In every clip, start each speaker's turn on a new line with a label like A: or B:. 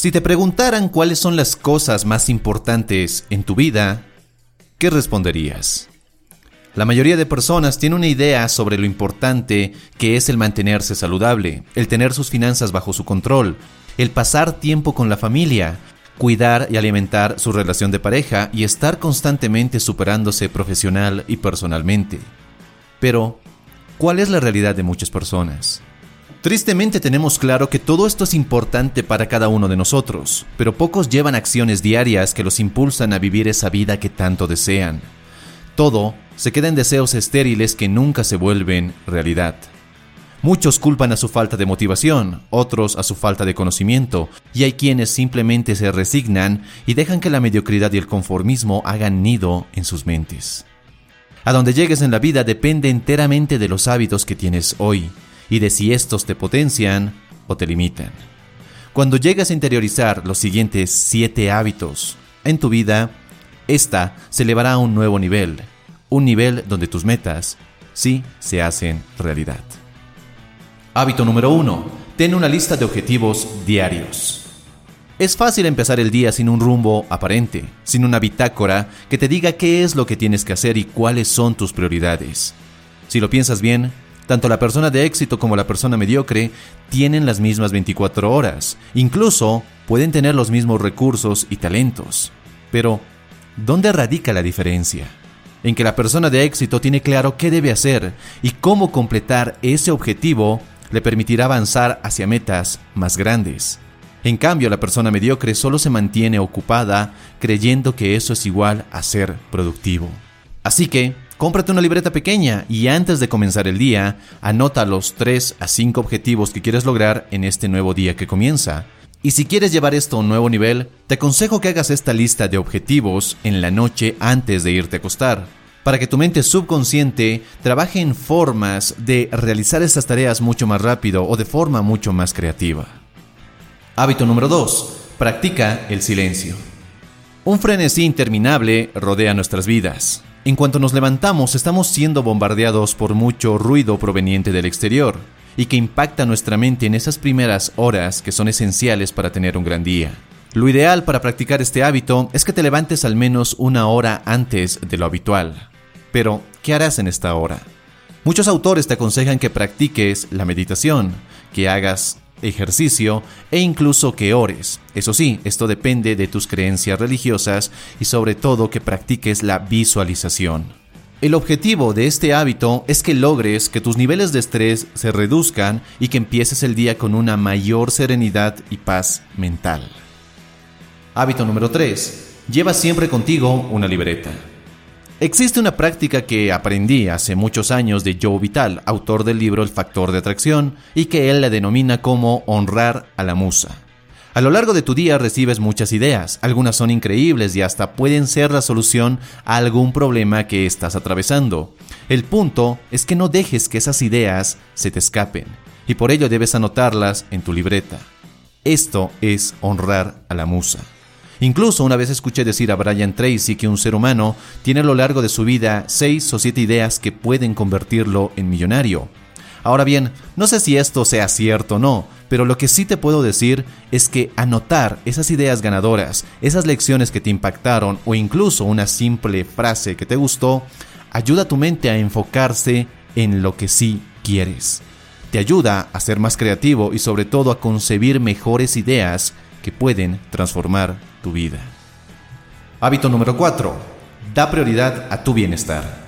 A: Si te preguntaran cuáles son las cosas más importantes en tu vida, ¿qué responderías? La mayoría de personas tiene una idea sobre lo importante que es el mantenerse saludable, el tener sus finanzas bajo su control, el pasar tiempo con la familia, cuidar y alimentar su relación de pareja y estar constantemente superándose profesional y personalmente. Pero, ¿cuál es la realidad de muchas personas? Tristemente tenemos claro que todo esto es importante para cada uno de nosotros, pero pocos llevan acciones diarias que los impulsan a vivir esa vida que tanto desean. Todo se queda en deseos estériles que nunca se vuelven realidad. Muchos culpan a su falta de motivación, otros a su falta de conocimiento, y hay quienes simplemente se resignan y dejan que la mediocridad y el conformismo hagan nido en sus mentes. A donde llegues en la vida depende enteramente de los hábitos que tienes hoy, y de si estos te potencian o te limitan. Cuando llegas a interiorizar los siguientes siete hábitos en tu vida, esta se elevará a un nuevo nivel, un nivel donde tus metas sí se hacen realidad. Hábito número uno: Ten una lista de objetivos diarios. Es fácil empezar el día sin un rumbo aparente, sin una bitácora que te diga qué es lo que tienes que hacer y cuáles son tus prioridades. Si lo piensas bien, tanto la persona de éxito como la persona mediocre tienen las mismas 24 horas, incluso pueden tener los mismos recursos y talentos. Pero, ¿dónde radica la diferencia? En que la persona de éxito tiene claro qué debe hacer y cómo completar ese objetivo le permitirá avanzar hacia metas más grandes. En cambio, la persona mediocre solo se mantiene ocupada creyendo que eso es igual a ser productivo. Así que, Cómprate una libreta pequeña y antes de comenzar el día, anota los 3 a 5 objetivos que quieres lograr en este nuevo día que comienza. Y si quieres llevar esto a un nuevo nivel, te aconsejo que hagas esta lista de objetivos en la noche antes de irte a acostar, para que tu mente subconsciente trabaje en formas de realizar estas tareas mucho más rápido o de forma mucho más creativa. Hábito número 2. Practica el silencio. Un frenesí interminable rodea nuestras vidas. En cuanto nos levantamos, estamos siendo bombardeados por mucho ruido proveniente del exterior y que impacta nuestra mente en esas primeras horas que son esenciales para tener un gran día. Lo ideal para practicar este hábito es que te levantes al menos una hora antes de lo habitual. Pero, ¿qué harás en esta hora? Muchos autores te aconsejan que practiques la meditación, que hagas ejercicio e incluso que ores. Eso sí, esto depende de tus creencias religiosas y sobre todo que practiques la visualización. El objetivo de este hábito es que logres que tus niveles de estrés se reduzcan y que empieces el día con una mayor serenidad y paz mental. Hábito número 3. Lleva siempre contigo una libreta. Existe una práctica que aprendí hace muchos años de Joe Vital, autor del libro El factor de atracción, y que él la denomina como honrar a la musa. A lo largo de tu día recibes muchas ideas, algunas son increíbles y hasta pueden ser la solución a algún problema que estás atravesando. El punto es que no dejes que esas ideas se te escapen, y por ello debes anotarlas en tu libreta. Esto es honrar a la musa. Incluso una vez escuché decir a Brian Tracy que un ser humano tiene a lo largo de su vida seis o siete ideas que pueden convertirlo en millonario. Ahora bien, no sé si esto sea cierto o no, pero lo que sí te puedo decir es que anotar esas ideas ganadoras, esas lecciones que te impactaron o incluso una simple frase que te gustó, ayuda a tu mente a enfocarse en lo que sí quieres. Te ayuda a ser más creativo y sobre todo a concebir mejores ideas que pueden transformar tu vida. Hábito número 4. Da prioridad a tu bienestar.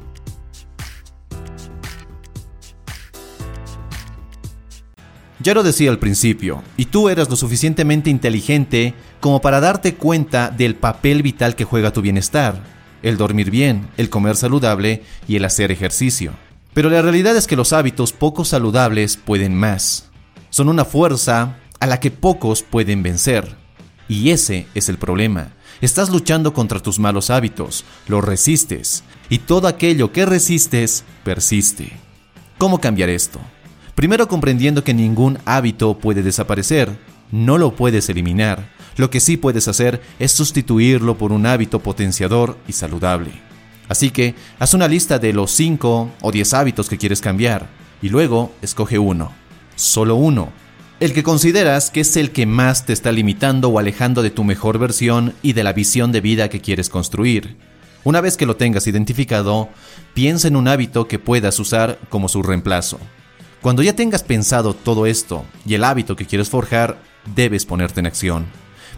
A: Ya lo decía al principio, y tú eras lo suficientemente inteligente como para darte cuenta del papel vital que juega tu bienestar, el dormir bien, el comer saludable y el hacer ejercicio. Pero la realidad es que los hábitos poco saludables pueden más. Son una fuerza a la que pocos pueden vencer. Y ese es el problema. Estás luchando contra tus malos hábitos, los resistes, y todo aquello que resistes persiste. ¿Cómo cambiar esto? Primero comprendiendo que ningún hábito puede desaparecer, no lo puedes eliminar. Lo que sí puedes hacer es sustituirlo por un hábito potenciador y saludable. Así que haz una lista de los 5 o 10 hábitos que quieres cambiar y luego escoge uno, solo uno, el que consideras que es el que más te está limitando o alejando de tu mejor versión y de la visión de vida que quieres construir. Una vez que lo tengas identificado, piensa en un hábito que puedas usar como su reemplazo. Cuando ya tengas pensado todo esto y el hábito que quieres forjar, debes ponerte en acción.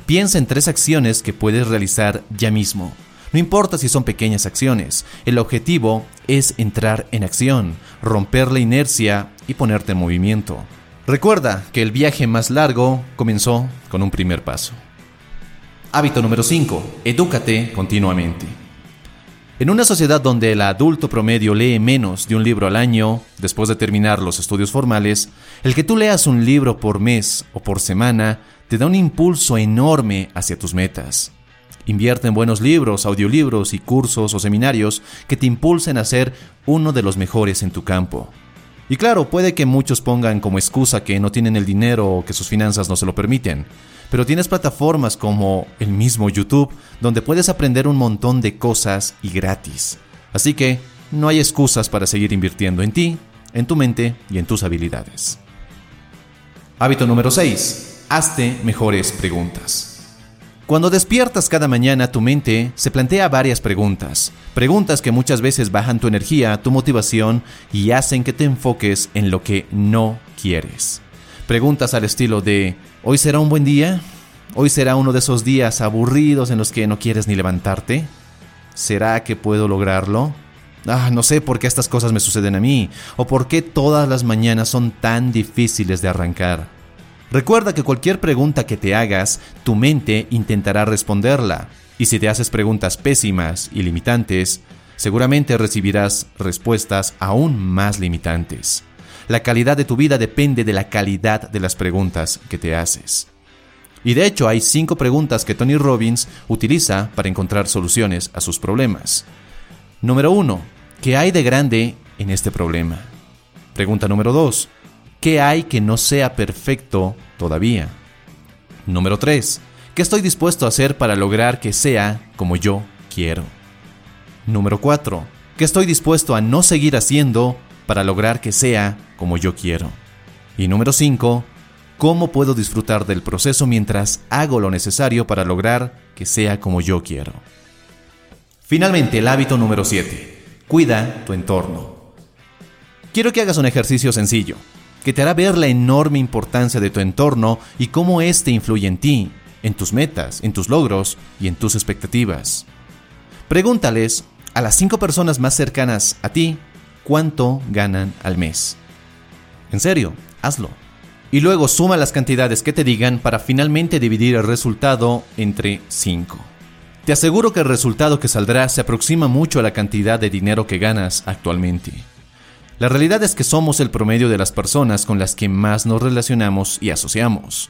A: Piensa en tres acciones que puedes realizar ya mismo. No importa si son pequeñas acciones, el objetivo es entrar en acción, romper la inercia y ponerte en movimiento. Recuerda que el viaje más largo comenzó con un primer paso. Hábito número 5. Edúcate continuamente. En una sociedad donde el adulto promedio lee menos de un libro al año, después de terminar los estudios formales, el que tú leas un libro por mes o por semana te da un impulso enorme hacia tus metas. Invierte en buenos libros, audiolibros y cursos o seminarios que te impulsen a ser uno de los mejores en tu campo. Y claro, puede que muchos pongan como excusa que no tienen el dinero o que sus finanzas no se lo permiten, pero tienes plataformas como el mismo YouTube donde puedes aprender un montón de cosas y gratis. Así que no hay excusas para seguir invirtiendo en ti, en tu mente y en tus habilidades. Hábito número 6. Hazte mejores preguntas. Cuando despiertas cada mañana, tu mente se plantea varias preguntas. Preguntas que muchas veces bajan tu energía, tu motivación y hacen que te enfoques en lo que no quieres. Preguntas al estilo de, ¿hoy será un buen día? ¿Hoy será uno de esos días aburridos en los que no quieres ni levantarte? ¿Será que puedo lograrlo? Ah, no sé por qué estas cosas me suceden a mí, o por qué todas las mañanas son tan difíciles de arrancar. Recuerda que cualquier pregunta que te hagas, tu mente intentará responderla, y si te haces preguntas pésimas y limitantes, seguramente recibirás respuestas aún más limitantes. La calidad de tu vida depende de la calidad de las preguntas que te haces. Y de hecho hay cinco preguntas que Tony Robbins utiliza para encontrar soluciones a sus problemas. Número 1. ¿Qué hay de grande en este problema? Pregunta número 2. ¿Qué hay que no sea perfecto todavía? Número 3. ¿Qué estoy dispuesto a hacer para lograr que sea como yo quiero? Número 4. ¿Qué estoy dispuesto a no seguir haciendo para lograr que sea como yo quiero. Y número 5, ¿cómo puedo disfrutar del proceso mientras hago lo necesario para lograr que sea como yo quiero? Finalmente, el hábito número 7, cuida tu entorno. Quiero que hagas un ejercicio sencillo, que te hará ver la enorme importancia de tu entorno y cómo éste influye en ti, en tus metas, en tus logros y en tus expectativas. Pregúntales a las cinco personas más cercanas a ti cuánto ganan al mes. En serio, hazlo. Y luego suma las cantidades que te digan para finalmente dividir el resultado entre 5. Te aseguro que el resultado que saldrá se aproxima mucho a la cantidad de dinero que ganas actualmente. La realidad es que somos el promedio de las personas con las que más nos relacionamos y asociamos.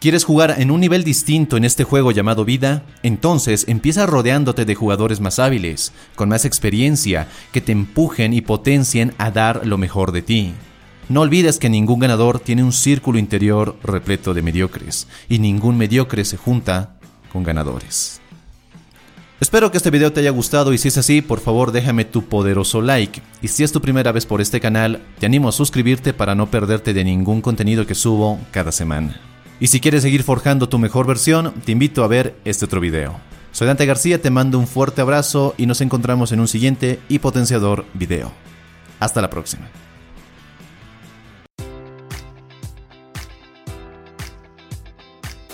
A: ¿Quieres jugar en un nivel distinto en este juego llamado vida? Entonces empieza rodeándote de jugadores más hábiles, con más experiencia, que te empujen y potencien a dar lo mejor de ti. No olvides que ningún ganador tiene un círculo interior repleto de mediocres, y ningún mediocre se junta con ganadores. Espero que este video te haya gustado y si es así, por favor déjame tu poderoso like. Y si es tu primera vez por este canal, te animo a suscribirte para no perderte de ningún contenido que subo cada semana. Y si quieres seguir forjando tu mejor versión, te invito a ver este otro video. Soy Dante García, te mando un fuerte abrazo y nos encontramos en un siguiente y potenciador video. Hasta la próxima.